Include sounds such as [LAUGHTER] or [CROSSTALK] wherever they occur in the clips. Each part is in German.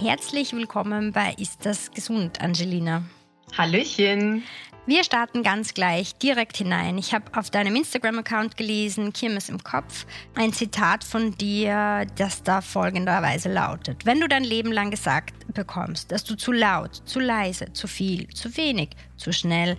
Herzlich willkommen bei Ist das gesund, Angelina? Hallöchen. Wir starten ganz gleich direkt hinein. Ich habe auf deinem Instagram-Account gelesen, Kirmes im Kopf, ein Zitat von dir, das da folgenderweise lautet. Wenn du dein Leben lang gesagt bekommst, dass du zu laut, zu leise, zu viel, zu wenig, zu schnell,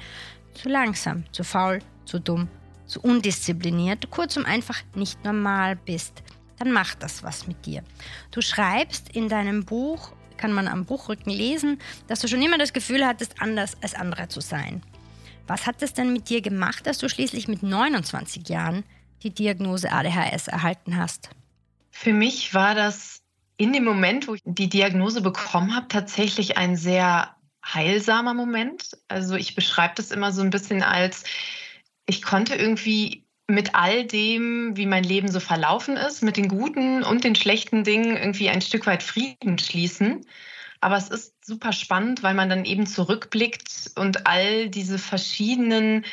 zu langsam, zu faul, zu dumm, zu undiszipliniert, kurzum einfach nicht normal bist, dann macht das was mit dir. Du schreibst in deinem Buch, kann man am Buchrücken lesen, dass du schon immer das Gefühl hattest, anders als andere zu sein. Was hat es denn mit dir gemacht, dass du schließlich mit 29 Jahren die Diagnose ADHS erhalten hast? Für mich war das in dem Moment, wo ich die Diagnose bekommen habe, tatsächlich ein sehr heilsamer Moment. Also ich beschreibe das immer so ein bisschen als, ich konnte irgendwie mit all dem, wie mein Leben so verlaufen ist, mit den guten und den schlechten Dingen irgendwie ein Stück weit Frieden schließen. Aber es ist super spannend, weil man dann eben zurückblickt und all diese verschiedenen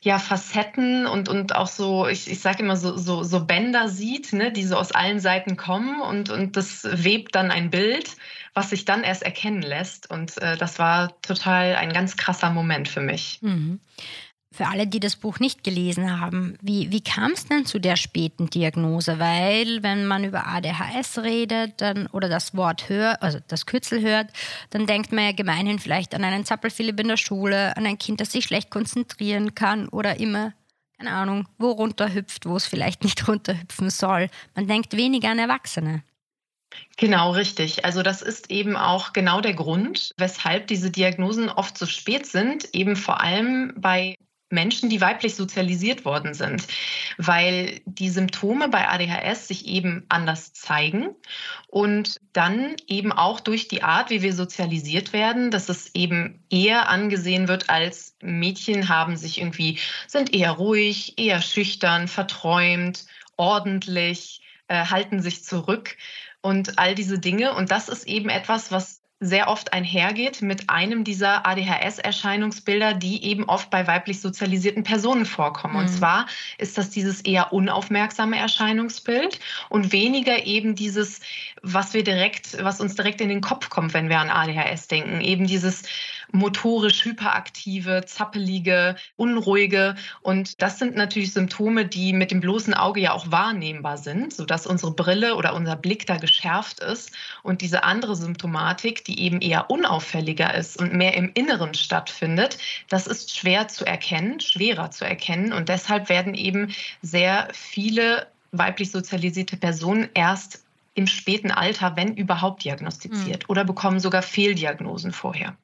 ja, Facetten und, und auch so, ich, ich sage immer so, so, so Bänder sieht, ne, die so aus allen Seiten kommen und, und das webt dann ein Bild, was sich dann erst erkennen lässt. Und äh, das war total ein ganz krasser Moment für mich. Mhm für alle, die das Buch nicht gelesen haben, wie, wie kam es denn zu der späten Diagnose? Weil, wenn man über ADHS redet dann, oder das Wort hört, also das Kürzel hört, dann denkt man ja gemeinhin vielleicht an einen Zappelphilipp in der Schule, an ein Kind, das sich schlecht konzentrieren kann oder immer, keine Ahnung, wo runterhüpft, wo es vielleicht [LAUGHS] nicht runterhüpfen soll. Man denkt weniger an Erwachsene. Genau, richtig. Also das ist eben auch genau der Grund, weshalb diese Diagnosen oft so spät sind, eben vor allem bei Menschen, die weiblich sozialisiert worden sind, weil die Symptome bei ADHS sich eben anders zeigen und dann eben auch durch die Art, wie wir sozialisiert werden, dass es eben eher angesehen wird als Mädchen haben sich irgendwie, sind eher ruhig, eher schüchtern, verträumt, ordentlich, äh, halten sich zurück und all diese Dinge. Und das ist eben etwas, was sehr oft einhergeht mit einem dieser ADHS-Erscheinungsbilder, die eben oft bei weiblich sozialisierten Personen vorkommen. Mhm. Und zwar ist das dieses eher unaufmerksame Erscheinungsbild und weniger eben dieses, was wir direkt, was uns direkt in den Kopf kommt, wenn wir an ADHS denken. Eben dieses motorisch hyperaktive, zappelige, unruhige. Und das sind natürlich Symptome, die mit dem bloßen Auge ja auch wahrnehmbar sind, sodass unsere Brille oder unser Blick da geschärft ist. Und diese andere Symptomatik, die eben eher unauffälliger ist und mehr im Inneren stattfindet, das ist schwer zu erkennen, schwerer zu erkennen. Und deshalb werden eben sehr viele weiblich sozialisierte Personen erst im späten Alter, wenn überhaupt, diagnostiziert mhm. oder bekommen sogar Fehldiagnosen vorher.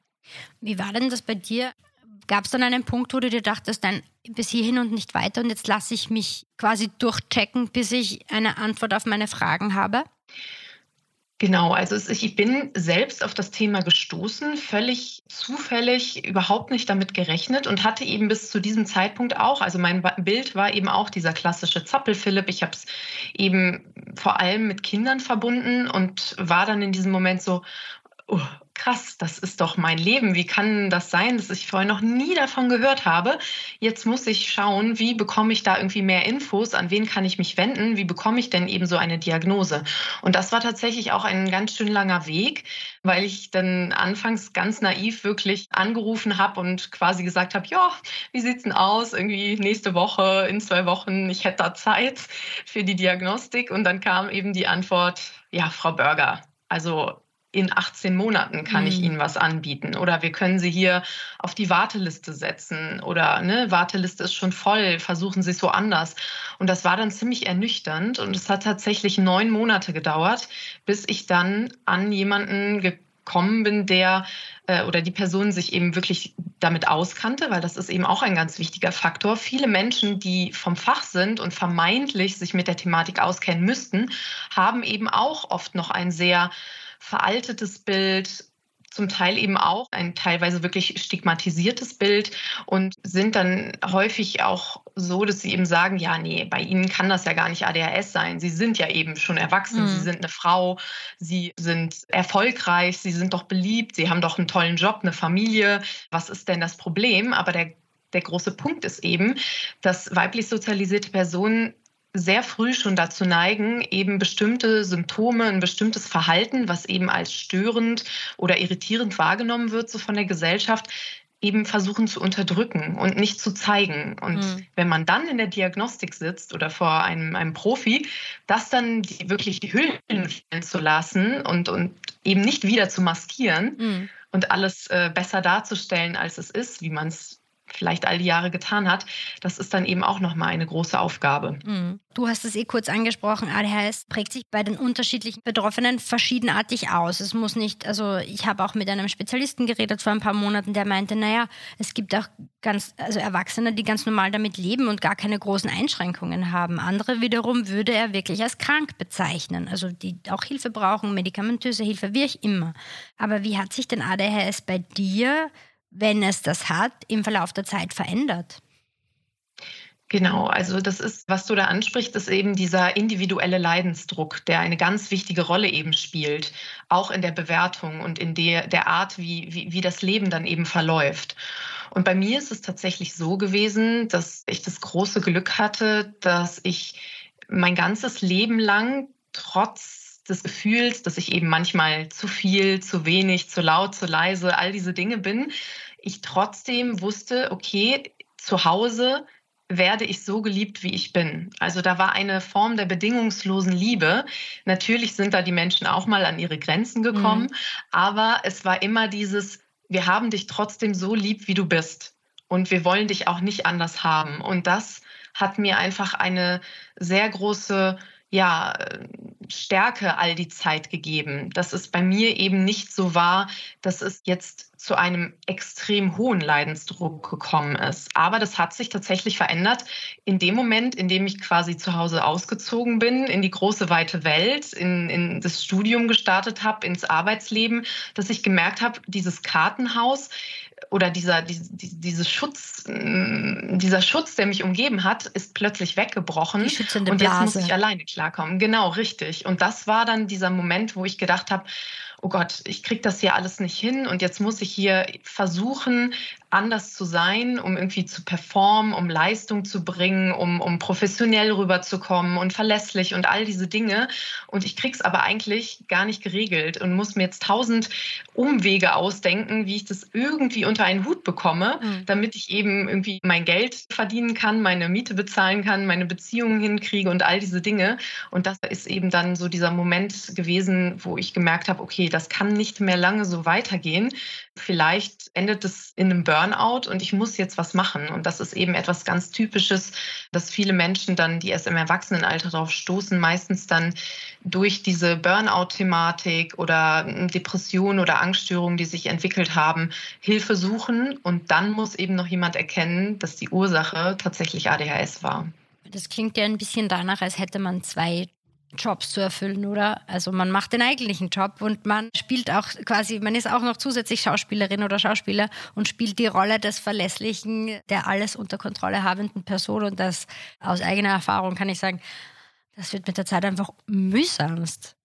Wie war denn das bei dir? Gab es dann einen Punkt, wo du dir dachtest, dann bis hierhin und nicht weiter und jetzt lasse ich mich quasi durchchecken, bis ich eine Antwort auf meine Fragen habe? Genau, also ich bin selbst auf das Thema gestoßen, völlig zufällig, überhaupt nicht damit gerechnet und hatte eben bis zu diesem Zeitpunkt auch, also mein Bild war eben auch dieser klassische Zappel-Philipp. Ich habe es eben vor allem mit Kindern verbunden und war dann in diesem Moment so, oh, krass, das ist doch mein Leben. Wie kann das sein, dass ich vorher noch nie davon gehört habe? Jetzt muss ich schauen, wie bekomme ich da irgendwie mehr Infos? An wen kann ich mich wenden? Wie bekomme ich denn eben so eine Diagnose? Und das war tatsächlich auch ein ganz schön langer Weg, weil ich dann anfangs ganz naiv wirklich angerufen habe und quasi gesagt habe, ja, wie sieht's denn aus? Irgendwie nächste Woche, in zwei Wochen, ich hätte da Zeit für die Diagnostik. Und dann kam eben die Antwort, ja, Frau Börger, also in 18 Monaten kann mhm. ich Ihnen was anbieten. Oder wir können Sie hier auf die Warteliste setzen. Oder ne, Warteliste ist schon voll, versuchen Sie es so anders. Und das war dann ziemlich ernüchternd. Und es hat tatsächlich neun Monate gedauert, bis ich dann an jemanden gekommen bin, der äh, oder die Person sich eben wirklich damit auskannte, weil das ist eben auch ein ganz wichtiger Faktor. Viele Menschen, die vom Fach sind und vermeintlich sich mit der Thematik auskennen müssten, haben eben auch oft noch ein sehr veraltetes Bild, zum Teil eben auch ein teilweise wirklich stigmatisiertes Bild und sind dann häufig auch so, dass sie eben sagen, ja, nee, bei ihnen kann das ja gar nicht ADHS sein. Sie sind ja eben schon erwachsen, mhm. sie sind eine Frau, sie sind erfolgreich, sie sind doch beliebt, sie haben doch einen tollen Job, eine Familie. Was ist denn das Problem? Aber der der große Punkt ist eben, dass weiblich sozialisierte Personen sehr früh schon dazu neigen, eben bestimmte Symptome, ein bestimmtes Verhalten, was eben als störend oder irritierend wahrgenommen wird, so von der Gesellschaft, eben versuchen zu unterdrücken und nicht zu zeigen. Und mhm. wenn man dann in der Diagnostik sitzt oder vor einem, einem Profi, das dann die, wirklich die Hüllen fallen zu lassen und, und eben nicht wieder zu maskieren mhm. und alles äh, besser darzustellen, als es ist, wie man es vielleicht all die Jahre getan hat, das ist dann eben auch nochmal eine große Aufgabe. Mhm. Du hast es eh kurz angesprochen, ADHS prägt sich bei den unterschiedlichen Betroffenen verschiedenartig aus. Es muss nicht, also ich habe auch mit einem Spezialisten geredet vor ein paar Monaten, der meinte, naja, es gibt auch ganz, also Erwachsene, die ganz normal damit leben und gar keine großen Einschränkungen haben. Andere wiederum würde er wirklich als krank bezeichnen, also die auch Hilfe brauchen, medikamentöse Hilfe, wie auch immer. Aber wie hat sich denn ADHS bei dir wenn es das hat, im Verlauf der Zeit verändert? Genau, also das ist, was du da ansprichst, ist eben dieser individuelle Leidensdruck, der eine ganz wichtige Rolle eben spielt, auch in der Bewertung und in der, der Art, wie, wie, wie das Leben dann eben verläuft. Und bei mir ist es tatsächlich so gewesen, dass ich das große Glück hatte, dass ich mein ganzes Leben lang trotz des Gefühls, dass ich eben manchmal zu viel, zu wenig, zu laut, zu leise, all diese Dinge bin, ich trotzdem wusste, okay, zu Hause werde ich so geliebt, wie ich bin. Also da war eine Form der bedingungslosen Liebe. Natürlich sind da die Menschen auch mal an ihre Grenzen gekommen, mhm. aber es war immer dieses, wir haben dich trotzdem so lieb, wie du bist. Und wir wollen dich auch nicht anders haben. Und das hat mir einfach eine sehr große ja, Stärke all die Zeit gegeben, dass es bei mir eben nicht so war, dass es jetzt zu einem extrem hohen Leidensdruck gekommen ist. Aber das hat sich tatsächlich verändert in dem Moment, in dem ich quasi zu Hause ausgezogen bin, in die große weite Welt, in, in das Studium gestartet habe, ins Arbeitsleben, dass ich gemerkt habe, dieses Kartenhaus, oder dieser, die, diese Schutz, mm, dieser Schutz, der mich umgeben hat, ist plötzlich weggebrochen. und jetzt Blase. muss ich alleine klarkommen. Genau, richtig. Und das war dann dieser Moment, wo ich gedacht habe, oh Gott, ich kriege das hier alles nicht hin und jetzt muss ich hier versuchen, anders zu sein, um irgendwie zu performen, um Leistung zu bringen, um, um professionell rüberzukommen und verlässlich und all diese Dinge. Und ich kriege es aber eigentlich gar nicht geregelt und muss mir jetzt tausend Umwege ausdenken, wie ich das irgendwie unter einen Hut bekomme, mhm. damit ich eben irgendwie mein Geld verdienen kann, meine Miete bezahlen kann, meine Beziehungen hinkriege und all diese Dinge. Und das ist eben dann so dieser Moment gewesen, wo ich gemerkt habe, okay, das kann nicht mehr lange so weitergehen. Vielleicht endet es in einem Burnout und ich muss jetzt was machen. Und das ist eben etwas ganz Typisches, dass viele Menschen dann, die erst im Erwachsenenalter darauf stoßen, meistens dann durch diese Burnout-Thematik oder Depression oder Angststörungen, die sich entwickelt haben, Hilfe suchen. Und dann muss eben noch jemand erkennen, dass die Ursache tatsächlich ADHS war. Das klingt ja ein bisschen danach, als hätte man zwei Jobs zu erfüllen, oder? Also man macht den eigentlichen Job und man spielt auch quasi, man ist auch noch zusätzlich Schauspielerin oder Schauspieler und spielt die Rolle des verlässlichen, der alles unter Kontrolle habenden Person und das aus eigener Erfahrung kann ich sagen, das wird mit der Zeit einfach mühsamst.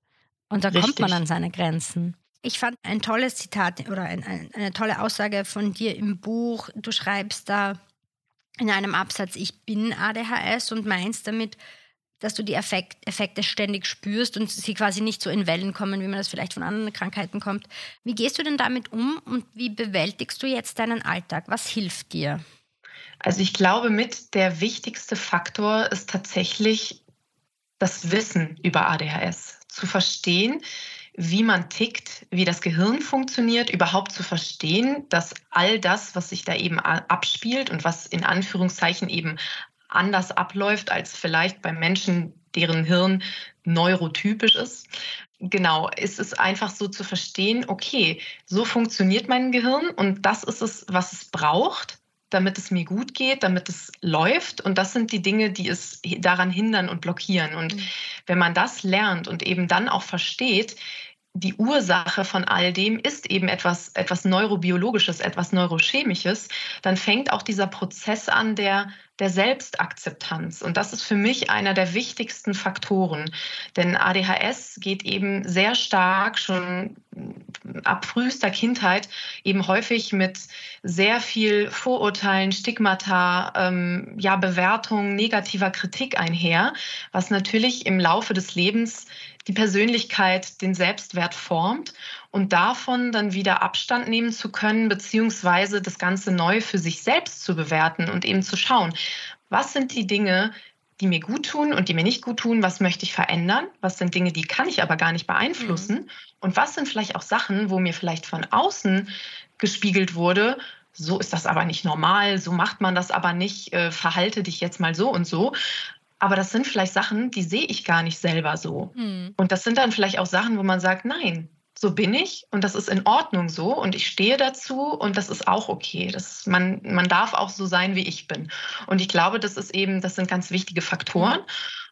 Und da Richtig. kommt man an seine Grenzen. Ich fand ein tolles Zitat oder ein, ein, eine tolle Aussage von dir im Buch. Du schreibst da in einem Absatz, ich bin ADHS und meinst damit, dass du die Effekt, Effekte ständig spürst und sie quasi nicht so in Wellen kommen, wie man das vielleicht von anderen Krankheiten kommt. Wie gehst du denn damit um und wie bewältigst du jetzt deinen Alltag? Was hilft dir? Also ich glaube, mit der wichtigste Faktor ist tatsächlich das Wissen über ADHS. Zu verstehen, wie man tickt, wie das Gehirn funktioniert, überhaupt zu verstehen, dass all das, was sich da eben abspielt und was in Anführungszeichen eben anders abläuft als vielleicht bei Menschen, deren Hirn neurotypisch ist. Genau, ist es einfach so zu verstehen, okay, so funktioniert mein Gehirn und das ist es, was es braucht, damit es mir gut geht, damit es läuft. Und das sind die Dinge, die es daran hindern und blockieren. Und mhm. wenn man das lernt und eben dann auch versteht, die Ursache von all dem ist eben etwas, etwas Neurobiologisches, etwas Neurochemisches, dann fängt auch dieser Prozess an der, der Selbstakzeptanz. Und das ist für mich einer der wichtigsten Faktoren. Denn ADHS geht eben sehr stark schon ab frühester Kindheit eben häufig mit sehr viel Vorurteilen, Stigmata, ähm, ja, Bewertung, negativer Kritik einher, was natürlich im Laufe des Lebens die Persönlichkeit, den Selbstwert formt und davon dann wieder Abstand nehmen zu können, beziehungsweise das Ganze neu für sich selbst zu bewerten und eben zu schauen, was sind die Dinge, die mir gut tun und die mir nicht gut tun, was möchte ich verändern, was sind Dinge, die kann ich aber gar nicht beeinflussen mhm. und was sind vielleicht auch Sachen, wo mir vielleicht von außen gespiegelt wurde, so ist das aber nicht normal, so macht man das aber nicht, äh, verhalte dich jetzt mal so und so. Aber das sind vielleicht Sachen, die sehe ich gar nicht selber so. Mhm. Und das sind dann vielleicht auch Sachen, wo man sagt, nein, so bin ich und das ist in Ordnung so und ich stehe dazu und das ist auch okay. Das, man, man darf auch so sein, wie ich bin. Und ich glaube, das ist eben, das sind ganz wichtige Faktoren.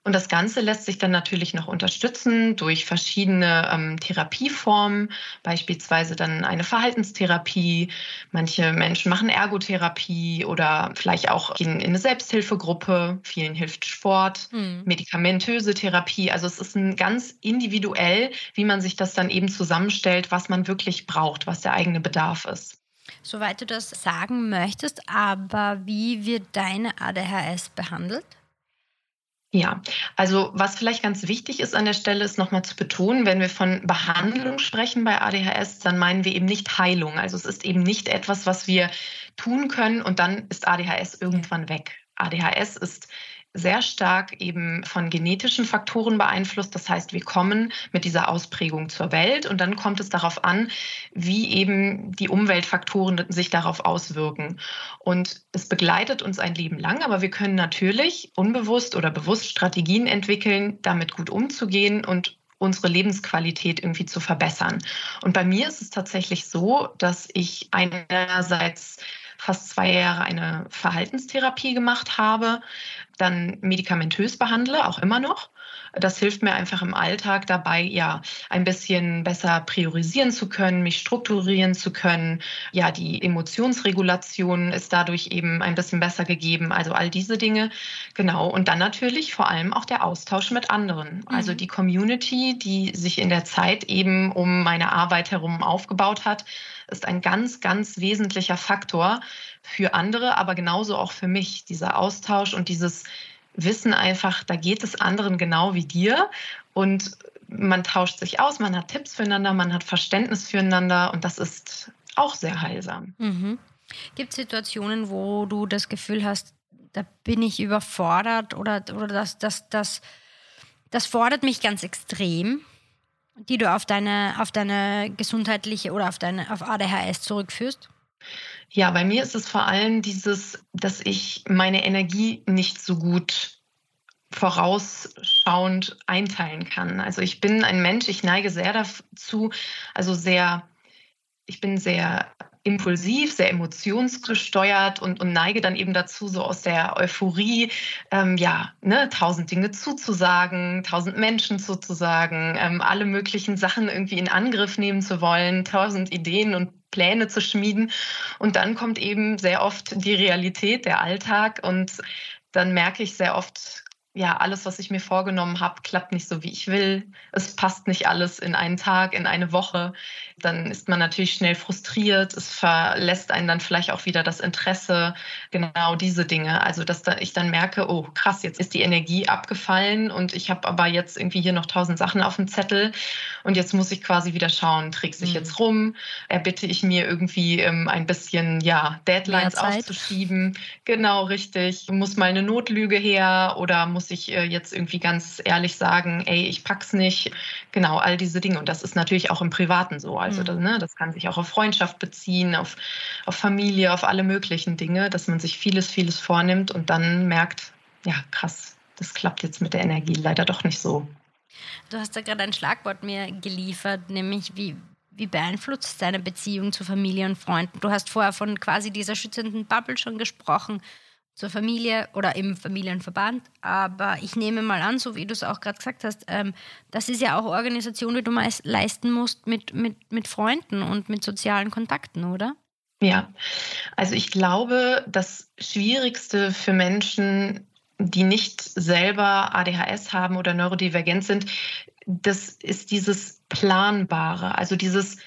Und das Ganze lässt sich dann natürlich noch unterstützen durch verschiedene ähm, Therapieformen, beispielsweise dann eine Verhaltenstherapie. Manche Menschen machen Ergotherapie oder vielleicht auch gehen in eine Selbsthilfegruppe. Vielen hilft Sport, mhm. medikamentöse Therapie. Also es ist ein ganz individuell, wie man sich das dann eben zusammenstellt, was man wirklich braucht, was der eigene Bedarf ist. Soweit du das sagen möchtest, aber wie wird deine ADHS behandelt? Ja, also was vielleicht ganz wichtig ist an der Stelle, ist nochmal zu betonen, wenn wir von Behandlung sprechen bei ADHS, dann meinen wir eben nicht Heilung. Also es ist eben nicht etwas, was wir tun können und dann ist ADHS irgendwann weg. ADHS ist sehr stark eben von genetischen Faktoren beeinflusst. Das heißt, wir kommen mit dieser Ausprägung zur Welt und dann kommt es darauf an, wie eben die Umweltfaktoren sich darauf auswirken. Und es begleitet uns ein Leben lang, aber wir können natürlich unbewusst oder bewusst Strategien entwickeln, damit gut umzugehen und unsere Lebensqualität irgendwie zu verbessern. Und bei mir ist es tatsächlich so, dass ich einerseits fast zwei Jahre eine Verhaltenstherapie gemacht habe, dann medikamentös behandle, auch immer noch. Das hilft mir einfach im Alltag dabei, ja, ein bisschen besser priorisieren zu können, mich strukturieren zu können. Ja, die Emotionsregulation ist dadurch eben ein bisschen besser gegeben. Also all diese Dinge. Genau. Und dann natürlich vor allem auch der Austausch mit anderen. Also mhm. Die Community, die sich in der Zeit eben um meine Arbeit herum aufgebaut hat, ist ein ganz, ganz wesentlicher Faktor für andere, aber genauso auch für mich. Dieser Austausch und dieses Wissen einfach, da geht es anderen genau wie dir und man tauscht sich aus, man hat Tipps füreinander, man hat Verständnis füreinander und das ist auch sehr heilsam. Mhm. Gibt es Situationen, wo du das Gefühl hast, da bin ich überfordert oder, oder das, das, das, das fordert mich ganz extrem? die du auf deine, auf deine gesundheitliche oder auf deine auf ADHS zurückführst? Ja, bei mir ist es vor allem dieses, dass ich meine Energie nicht so gut vorausschauend einteilen kann. Also ich bin ein Mensch, ich neige sehr dazu, also sehr, ich bin sehr impulsiv, sehr emotionsgesteuert und, und neige dann eben dazu, so aus der Euphorie, ähm, ja, ne, tausend Dinge zuzusagen, tausend Menschen zuzusagen, ähm, alle möglichen Sachen irgendwie in Angriff nehmen zu wollen, tausend Ideen und Pläne zu schmieden. Und dann kommt eben sehr oft die Realität, der Alltag und dann merke ich sehr oft, ja, alles, was ich mir vorgenommen habe, klappt nicht so, wie ich will. Es passt nicht alles in einen Tag, in eine Woche. Dann ist man natürlich schnell frustriert. Es verlässt einen dann vielleicht auch wieder das Interesse. Genau diese Dinge. Also, dass da ich dann merke, oh krass, jetzt ist die Energie abgefallen und ich habe aber jetzt irgendwie hier noch tausend Sachen auf dem Zettel und jetzt muss ich quasi wieder schauen, trägt sich mhm. jetzt rum, erbitte ich mir irgendwie ähm, ein bisschen, ja, Deadlines auszuschieben. Genau, richtig. Muss mal eine Notlüge her oder muss muss ich äh, jetzt irgendwie ganz ehrlich sagen, ey, ich pack's nicht. Genau, all diese Dinge. Und das ist natürlich auch im Privaten so. Also mhm. das, ne, das kann sich auch auf Freundschaft beziehen, auf, auf Familie, auf alle möglichen Dinge, dass man sich vieles, vieles vornimmt und dann merkt, ja, krass, das klappt jetzt mit der Energie leider doch nicht so. Du hast da gerade ein Schlagwort mir geliefert, nämlich wie, wie beeinflusst deine Beziehung zu Familie und Freunden? Du hast vorher von quasi dieser schützenden Bubble schon gesprochen, zur Familie oder im Familienverband. Aber ich nehme mal an, so wie du es auch gerade gesagt hast, ähm, das ist ja auch Organisation, die du meist leisten musst mit, mit, mit Freunden und mit sozialen Kontakten, oder? Ja, also ich glaube, das Schwierigste für Menschen die nicht selber ADHS haben oder neurodivergent sind, das ist dieses Planbare, also dieses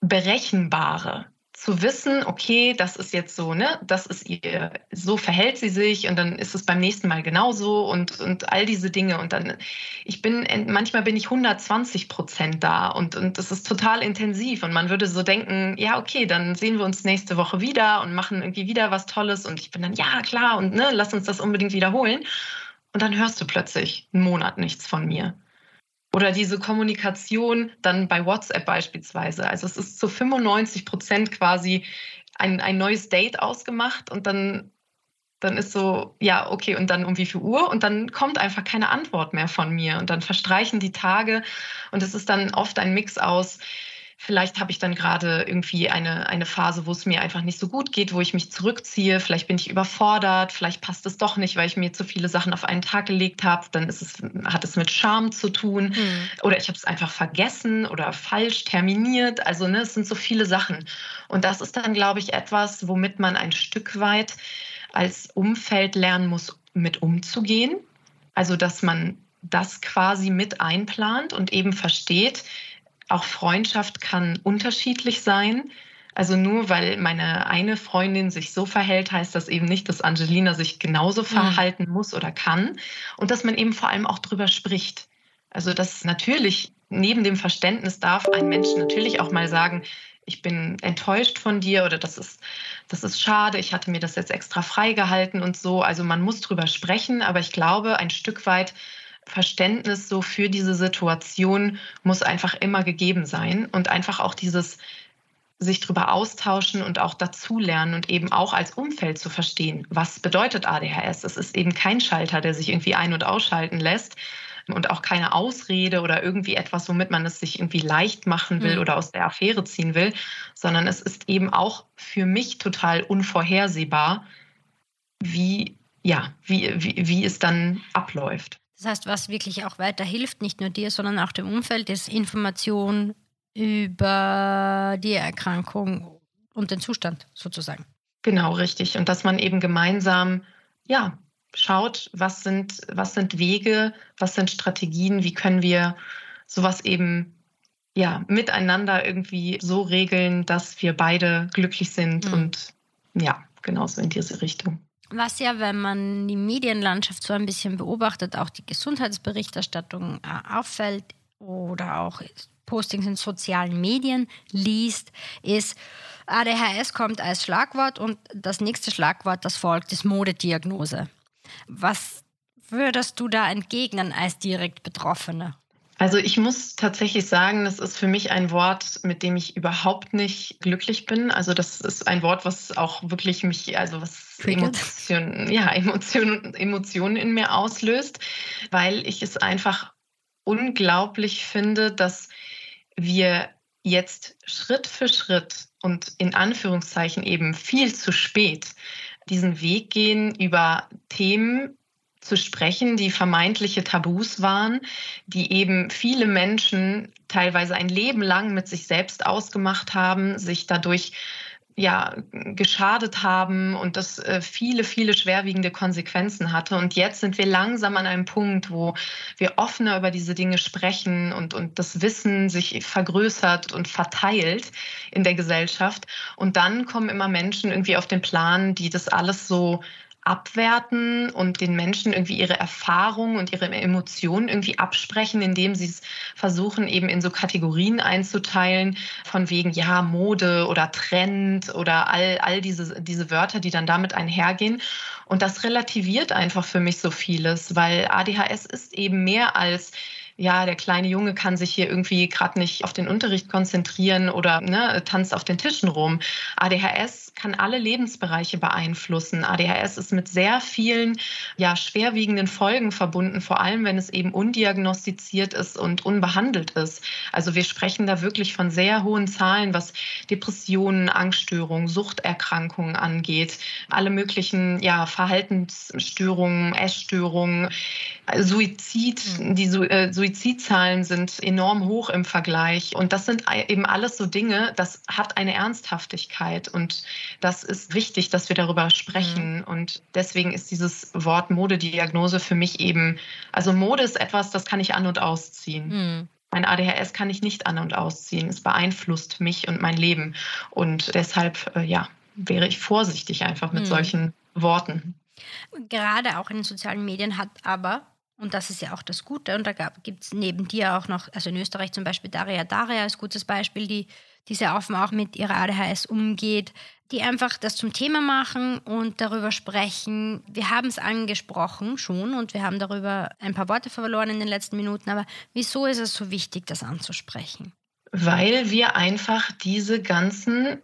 Berechenbare zu wissen, okay, das ist jetzt so, ne, das ist ihr, so verhält sie sich und dann ist es beim nächsten Mal genauso und, und all diese Dinge. Und dann, ich bin, manchmal bin ich 120 Prozent da und, und das ist total intensiv und man würde so denken, ja, okay, dann sehen wir uns nächste Woche wieder und machen irgendwie wieder was Tolles und ich bin dann, ja, klar und ne, lass uns das unbedingt wiederholen. Und dann hörst du plötzlich einen Monat nichts von mir. Oder diese Kommunikation dann bei WhatsApp beispielsweise. Also es ist zu 95 Prozent quasi ein, ein neues Date ausgemacht und dann, dann ist so, ja, okay, und dann um wie viel Uhr? Und dann kommt einfach keine Antwort mehr von mir. Und dann verstreichen die Tage und es ist dann oft ein Mix aus, Vielleicht habe ich dann gerade irgendwie eine, eine Phase, wo es mir einfach nicht so gut geht, wo ich mich zurückziehe. Vielleicht bin ich überfordert. Vielleicht passt es doch nicht, weil ich mir zu viele Sachen auf einen Tag gelegt habe. Dann ist es, hat es mit Scham zu tun. Mhm. Oder ich habe es einfach vergessen oder falsch terminiert. Also ne, es sind so viele Sachen. Und das ist dann, glaube ich, etwas, womit man ein Stück weit als Umfeld lernen muss, mit umzugehen. Also dass man das quasi mit einplant und eben versteht, auch Freundschaft kann unterschiedlich sein. Also nur weil meine eine Freundin sich so verhält, heißt das eben nicht, dass Angelina sich genauso mhm. verhalten muss oder kann. Und dass man eben vor allem auch drüber spricht. Also dass natürlich neben dem Verständnis darf ein Mensch natürlich auch mal sagen, ich bin enttäuscht von dir oder das ist, das ist schade, ich hatte mir das jetzt extra freigehalten und so. Also man muss drüber sprechen, aber ich glaube, ein Stück weit Verständnis so für diese Situation muss einfach immer gegeben sein und einfach auch dieses sich darüber austauschen und auch dazulernen und eben auch als Umfeld zu verstehen, was bedeutet ADHS. Es ist eben kein Schalter, der sich irgendwie ein- und ausschalten lässt und auch keine Ausrede oder irgendwie etwas, womit man es sich irgendwie leicht machen will mhm. oder aus der Affäre ziehen will, sondern es ist eben auch für mich total unvorhersehbar, wie, ja, wie, wie, wie es dann abläuft. Das heißt, was wirklich auch weiter hilft, nicht nur dir, sondern auch dem Umfeld, ist Information über die Erkrankung und den Zustand sozusagen. Genau, richtig. Und dass man eben gemeinsam, ja, schaut, was sind, was sind Wege, was sind Strategien, wie können wir sowas eben ja, miteinander irgendwie so regeln, dass wir beide glücklich sind mhm. und ja, genauso in diese Richtung. Was ja, wenn man die Medienlandschaft so ein bisschen beobachtet, auch die Gesundheitsberichterstattung äh, auffällt oder auch Postings in sozialen Medien liest, ist, ADHS kommt als Schlagwort und das nächste Schlagwort, das folgt, ist Modediagnose. Was würdest du da entgegnen als direkt Betroffene? Also ich muss tatsächlich sagen, das ist für mich ein Wort, mit dem ich überhaupt nicht glücklich bin. Also das ist ein Wort, was auch wirklich mich, also was Emotionen, ja, Emotionen, Emotionen in mir auslöst, weil ich es einfach unglaublich finde, dass wir jetzt Schritt für Schritt und in Anführungszeichen eben viel zu spät diesen Weg gehen über Themen, zu sprechen, die vermeintliche Tabus waren, die eben viele Menschen teilweise ein Leben lang mit sich selbst ausgemacht haben, sich dadurch ja, geschadet haben und das äh, viele, viele schwerwiegende Konsequenzen hatte. Und jetzt sind wir langsam an einem Punkt, wo wir offener über diese Dinge sprechen und, und das Wissen sich vergrößert und verteilt in der Gesellschaft. Und dann kommen immer Menschen irgendwie auf den Plan, die das alles so abwerten und den Menschen irgendwie ihre Erfahrungen und ihre Emotionen irgendwie absprechen, indem sie es versuchen, eben in so Kategorien einzuteilen, von wegen, ja, Mode oder Trend oder all, all diese, diese Wörter, die dann damit einhergehen. Und das relativiert einfach für mich so vieles, weil ADHS ist eben mehr als ja, der kleine Junge kann sich hier irgendwie gerade nicht auf den Unterricht konzentrieren oder ne, tanzt auf den Tischen rum. ADHS kann alle Lebensbereiche beeinflussen. ADHS ist mit sehr vielen ja, schwerwiegenden Folgen verbunden, vor allem wenn es eben undiagnostiziert ist und unbehandelt ist. Also wir sprechen da wirklich von sehr hohen Zahlen, was Depressionen, Angststörungen, Suchterkrankungen angeht, alle möglichen ja, Verhaltensstörungen, Essstörungen, Suizid, die äh, Suizidzahlen sind enorm hoch im Vergleich. Und das sind eben alles so Dinge, das hat eine Ernsthaftigkeit. Und das ist wichtig, dass wir darüber sprechen. Mhm. Und deswegen ist dieses Wort Modediagnose für mich eben, also Mode ist etwas, das kann ich an und ausziehen. Mhm. Mein ADHS kann ich nicht an und ausziehen. Es beeinflusst mich und mein Leben. Und deshalb, äh, ja, wäre ich vorsichtig einfach mit mhm. solchen Worten. Gerade auch in den sozialen Medien hat aber und das ist ja auch das Gute. Und da gibt es neben dir auch noch, also in Österreich zum Beispiel Daria Daria ist gutes Beispiel, die, die sehr offen auch mit ihrer ADHS umgeht, die einfach das zum Thema machen und darüber sprechen. Wir haben es angesprochen schon und wir haben darüber ein paar Worte verloren in den letzten Minuten. Aber wieso ist es so wichtig, das anzusprechen? Weil wir einfach diese ganzen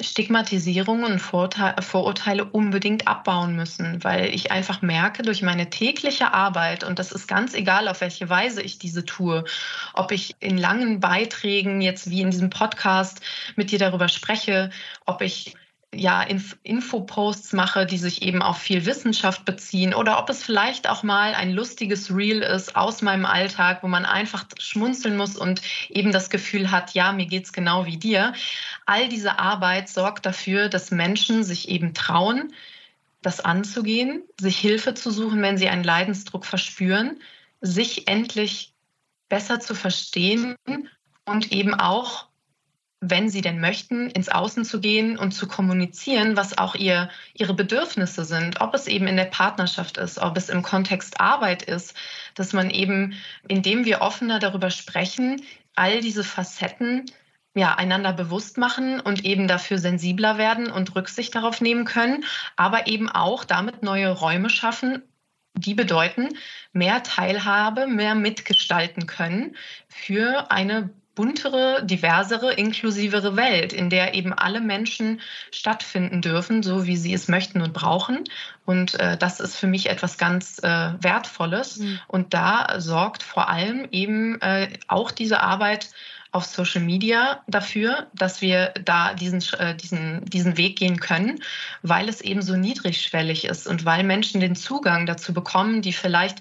Stigmatisierungen und Vorurteile unbedingt abbauen müssen, weil ich einfach merke durch meine tägliche Arbeit, und das ist ganz egal, auf welche Weise ich diese tue, ob ich in langen Beiträgen jetzt wie in diesem Podcast mit dir darüber spreche, ob ich ja, Inf Infoposts mache, die sich eben auf viel Wissenschaft beziehen oder ob es vielleicht auch mal ein lustiges Reel ist aus meinem Alltag, wo man einfach schmunzeln muss und eben das Gefühl hat, ja, mir geht's genau wie dir. All diese Arbeit sorgt dafür, dass Menschen sich eben trauen, das anzugehen, sich Hilfe zu suchen, wenn sie einen Leidensdruck verspüren, sich endlich besser zu verstehen und eben auch wenn sie denn möchten, ins Außen zu gehen und zu kommunizieren, was auch ihr, ihre Bedürfnisse sind, ob es eben in der Partnerschaft ist, ob es im Kontext Arbeit ist, dass man eben, indem wir offener darüber sprechen, all diese Facetten ja, einander bewusst machen und eben dafür sensibler werden und Rücksicht darauf nehmen können, aber eben auch damit neue Räume schaffen, die bedeuten, mehr Teilhabe, mehr mitgestalten können für eine buntere, diversere, inklusivere Welt, in der eben alle Menschen stattfinden dürfen, so wie sie es möchten und brauchen. Und äh, das ist für mich etwas ganz äh, Wertvolles. Mhm. Und da sorgt vor allem eben äh, auch diese Arbeit auf Social Media dafür, dass wir da diesen, äh, diesen, diesen Weg gehen können, weil es eben so niedrigschwellig ist und weil Menschen den Zugang dazu bekommen, die vielleicht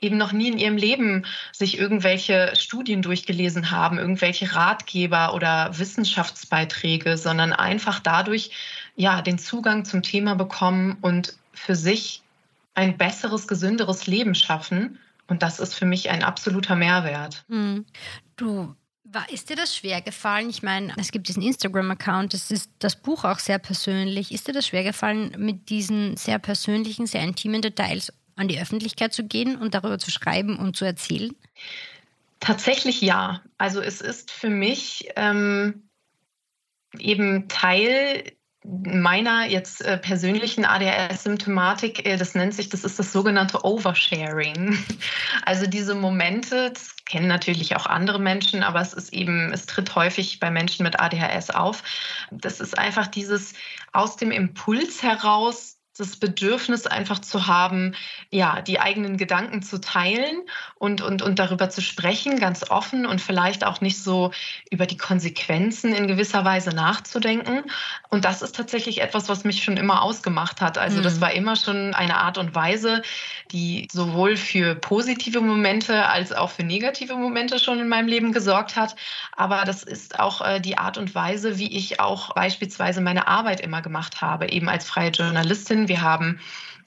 eben noch nie in ihrem Leben sich irgendwelche Studien durchgelesen haben, irgendwelche Ratgeber oder Wissenschaftsbeiträge, sondern einfach dadurch ja den Zugang zum Thema bekommen und für sich ein besseres, gesünderes Leben schaffen. Und das ist für mich ein absoluter Mehrwert. Hm. Du ist dir das schwer gefallen? Ich meine, es gibt diesen Instagram-Account, es ist das Buch auch sehr persönlich. Ist dir das schwer gefallen, mit diesen sehr persönlichen, sehr intimen Details an die Öffentlichkeit zu gehen und darüber zu schreiben und zu erzählen? Tatsächlich ja. Also es ist für mich ähm, eben Teil meiner jetzt äh, persönlichen ADHS-Symptomatik, äh, das nennt sich, das ist das sogenannte Oversharing. [LAUGHS] Also diese Momente, das kennen natürlich auch andere Menschen, aber es ist eben, es tritt häufig bei Menschen mit ADHS auf. Das ist einfach dieses aus dem Impuls heraus das Bedürfnis einfach zu haben, ja, die eigenen Gedanken zu teilen und, und, und darüber zu sprechen, ganz offen und vielleicht auch nicht so über die Konsequenzen in gewisser Weise nachzudenken. Und das ist tatsächlich etwas, was mich schon immer ausgemacht hat. Also mhm. das war immer schon eine Art und Weise, die sowohl für positive Momente als auch für negative Momente schon in meinem Leben gesorgt hat. Aber das ist auch äh, die Art und Weise, wie ich auch beispielsweise meine Arbeit immer gemacht habe, eben als freie Journalistin wir haben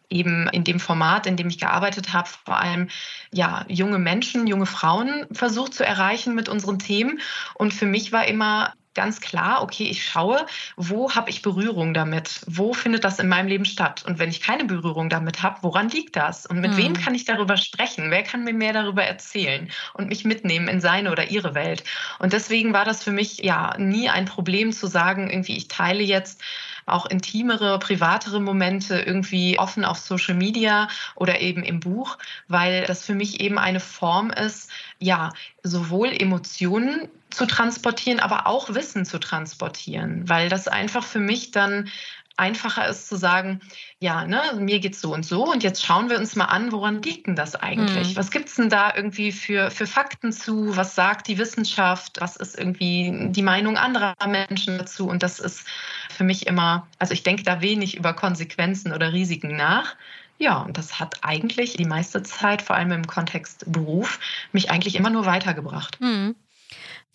eben in dem Format, in dem ich gearbeitet habe, vor allem ja, junge Menschen, junge Frauen versucht zu erreichen mit unseren Themen. Und für mich war immer ganz klar, okay, ich schaue, wo habe ich Berührung damit? Wo findet das in meinem Leben statt? Und wenn ich keine Berührung damit habe, woran liegt das? Und mit mhm. wem kann ich darüber sprechen? Wer kann mir mehr darüber erzählen und mich mitnehmen in seine oder ihre Welt? Und deswegen war das für mich ja nie ein Problem zu sagen, irgendwie, ich teile jetzt auch intimere, privatere Momente irgendwie offen auf Social Media oder eben im Buch, weil das für mich eben eine Form ist, ja, sowohl Emotionen zu transportieren, aber auch Wissen zu transportieren, weil das einfach für mich dann einfacher ist zu sagen, ja, ne, mir geht's so und so und jetzt schauen wir uns mal an, woran liegt denn das eigentlich? Mhm. Was gibt's denn da irgendwie für, für Fakten zu? Was sagt die Wissenschaft? Was ist irgendwie die Meinung anderer Menschen dazu? Und das ist für mich immer, also ich denke da wenig über Konsequenzen oder Risiken nach. Ja, und das hat eigentlich die meiste Zeit, vor allem im Kontext Beruf, mich eigentlich immer nur weitergebracht. Mhm.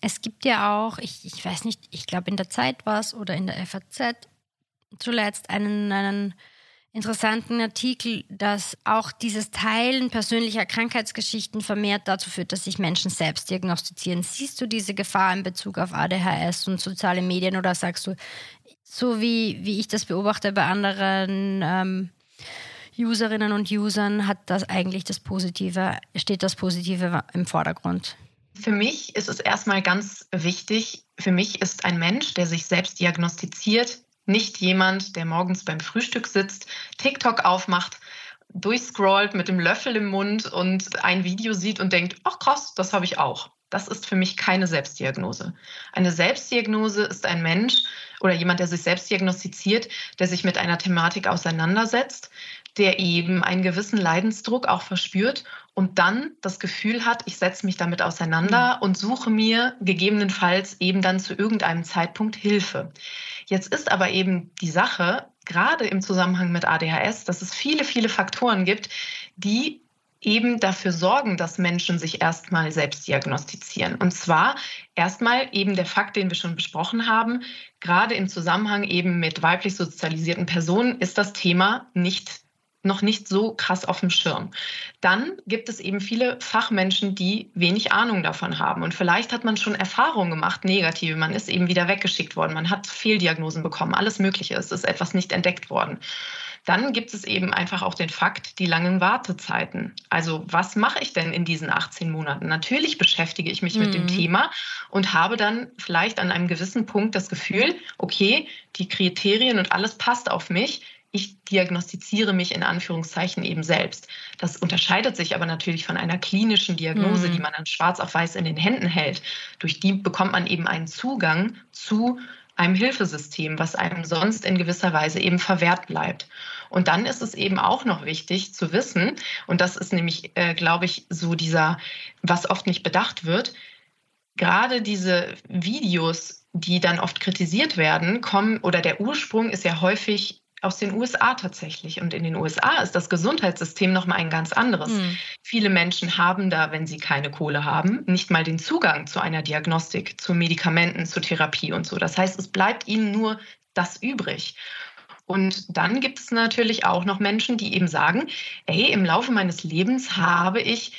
Es gibt ja auch, ich, ich weiß nicht, ich glaube in der Zeit war es oder in der FAZ zuletzt einen, einen interessanten Artikel, dass auch dieses Teilen persönlicher Krankheitsgeschichten vermehrt dazu führt, dass sich Menschen selbst diagnostizieren. Siehst du diese Gefahr in Bezug auf ADHS und soziale Medien oder sagst du, so wie, wie ich das beobachte bei anderen ähm, Userinnen und Usern, hat das eigentlich das Positive, steht das Positive im Vordergrund? Für mich ist es erstmal ganz wichtig, für mich ist ein Mensch, der sich selbst diagnostiziert, nicht jemand, der morgens beim Frühstück sitzt, TikTok aufmacht, durchscrollt mit dem Löffel im Mund und ein Video sieht und denkt, ach krass, das habe ich auch. Das ist für mich keine Selbstdiagnose. Eine Selbstdiagnose ist ein Mensch oder jemand, der sich selbst diagnostiziert, der sich mit einer Thematik auseinandersetzt, der eben einen gewissen Leidensdruck auch verspürt und dann das Gefühl hat, ich setze mich damit auseinander mhm. und suche mir gegebenenfalls eben dann zu irgendeinem Zeitpunkt Hilfe. Jetzt ist aber eben die Sache, gerade im Zusammenhang mit ADHS, dass es viele, viele Faktoren gibt, die eben dafür sorgen, dass Menschen sich erstmal selbst diagnostizieren. Und zwar erstmal eben der Fakt, den wir schon besprochen haben, gerade im Zusammenhang eben mit weiblich sozialisierten Personen ist das Thema nicht noch nicht so krass auf dem Schirm. Dann gibt es eben viele Fachmenschen, die wenig Ahnung davon haben. Und vielleicht hat man schon Erfahrungen gemacht, negative. Man ist eben wieder weggeschickt worden. Man hat Fehldiagnosen bekommen. Alles Mögliche. Es ist etwas nicht entdeckt worden. Dann gibt es eben einfach auch den Fakt, die langen Wartezeiten. Also was mache ich denn in diesen 18 Monaten? Natürlich beschäftige ich mich mhm. mit dem mhm. Thema und habe dann vielleicht an einem gewissen Punkt das Gefühl, okay, die Kriterien und alles passt auf mich ich diagnostiziere mich in Anführungszeichen eben selbst. Das unterscheidet sich aber natürlich von einer klinischen Diagnose, mhm. die man dann schwarz auf weiß in den Händen hält. Durch die bekommt man eben einen Zugang zu einem Hilfesystem, was einem sonst in gewisser Weise eben verwehrt bleibt. Und dann ist es eben auch noch wichtig zu wissen, und das ist nämlich, äh, glaube ich, so dieser, was oft nicht bedacht wird, gerade diese Videos, die dann oft kritisiert werden, kommen oder der Ursprung ist ja häufig aus den USA tatsächlich. Und in den USA ist das Gesundheitssystem nochmal ein ganz anderes. Mhm. Viele Menschen haben da, wenn sie keine Kohle haben, nicht mal den Zugang zu einer Diagnostik, zu Medikamenten, zu Therapie und so. Das heißt, es bleibt ihnen nur das übrig. Und dann gibt es natürlich auch noch Menschen, die eben sagen, hey, im Laufe meines Lebens habe ich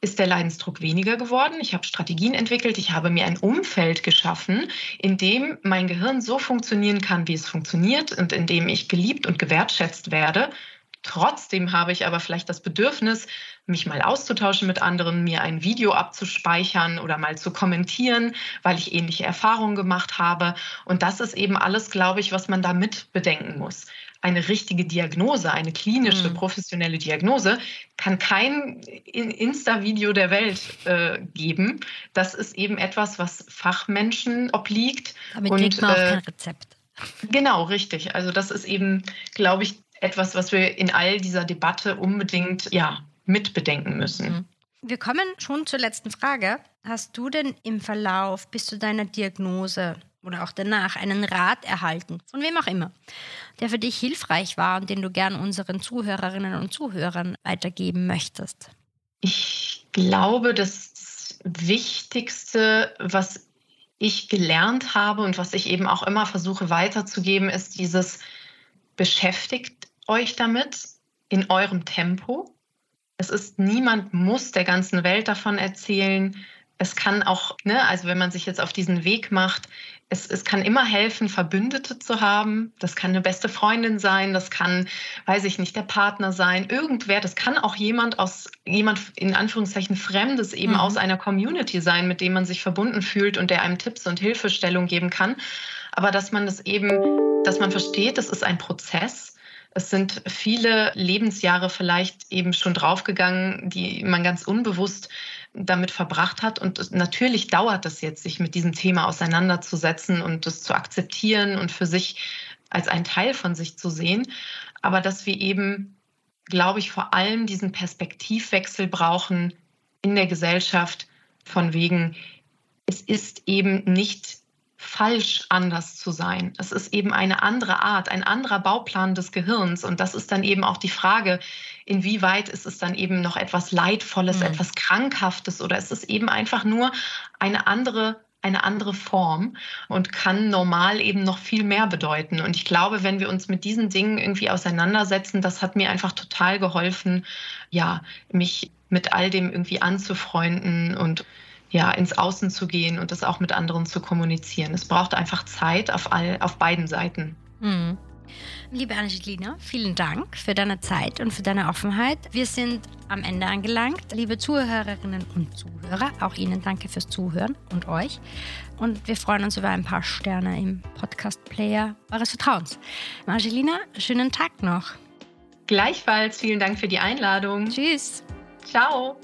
ist der Leidensdruck weniger geworden. Ich habe Strategien entwickelt, ich habe mir ein Umfeld geschaffen, in dem mein Gehirn so funktionieren kann, wie es funktioniert und in dem ich geliebt und gewertschätzt werde. Trotzdem habe ich aber vielleicht das Bedürfnis, mich mal auszutauschen mit anderen, mir ein Video abzuspeichern oder mal zu kommentieren, weil ich ähnliche Erfahrungen gemacht habe. Und das ist eben alles, glaube ich, was man da mit bedenken muss eine richtige Diagnose, eine klinische, mhm. professionelle Diagnose, kann kein Insta-Video der Welt äh, geben. Das ist eben etwas, was Fachmenschen obliegt. Damit und, kriegt man auch äh, kein Rezept. Genau, richtig. Also das ist eben, glaube ich, etwas, was wir in all dieser Debatte unbedingt ja, mitbedenken müssen. Mhm. Wir kommen schon zur letzten Frage. Hast du denn im Verlauf bis zu deiner Diagnose oder auch danach einen Rat erhalten, von wem auch immer, der für dich hilfreich war und den du gern unseren Zuhörerinnen und Zuhörern weitergeben möchtest? Ich glaube, das Wichtigste, was ich gelernt habe und was ich eben auch immer versuche weiterzugeben, ist dieses beschäftigt euch damit in eurem Tempo. Es ist niemand muss der ganzen Welt davon erzählen. Es kann auch, ne, also wenn man sich jetzt auf diesen Weg macht, es, es kann immer helfen, Verbündete zu haben. Das kann eine beste Freundin sein, das kann, weiß ich nicht, der Partner sein, irgendwer. Das kann auch jemand aus, jemand in Anführungszeichen Fremdes eben mhm. aus einer Community sein, mit dem man sich verbunden fühlt und der einem Tipps und Hilfestellung geben kann. Aber dass man das eben, dass man versteht, das ist ein Prozess. Es sind viele Lebensjahre vielleicht eben schon draufgegangen, die man ganz unbewusst damit verbracht hat. Und natürlich dauert es jetzt, sich mit diesem Thema auseinanderzusetzen und es zu akzeptieren und für sich als ein Teil von sich zu sehen. Aber dass wir eben, glaube ich, vor allem diesen Perspektivwechsel brauchen in der Gesellschaft von wegen, es ist eben nicht falsch, anders zu sein. Es ist eben eine andere Art, ein anderer Bauplan des Gehirns. Und das ist dann eben auch die Frage, inwieweit ist es dann eben noch etwas Leidvolles, mhm. etwas Krankhaftes oder ist es eben einfach nur eine andere eine andere Form und kann normal eben noch viel mehr bedeuten. Und ich glaube, wenn wir uns mit diesen Dingen irgendwie auseinandersetzen, das hat mir einfach total geholfen, ja, mich mit all dem irgendwie anzufreunden und ja, ins Außen zu gehen und das auch mit anderen zu kommunizieren. Es braucht einfach Zeit auf, all, auf beiden Seiten. Mhm. Liebe Angelina, vielen Dank für deine Zeit und für deine Offenheit. Wir sind am Ende angelangt. Liebe Zuhörerinnen und Zuhörer, auch Ihnen danke fürs Zuhören und euch. Und wir freuen uns über ein paar Sterne im Podcast-Player eures Vertrauens. Angelina, schönen Tag noch. Gleichfalls vielen Dank für die Einladung. Tschüss. Ciao.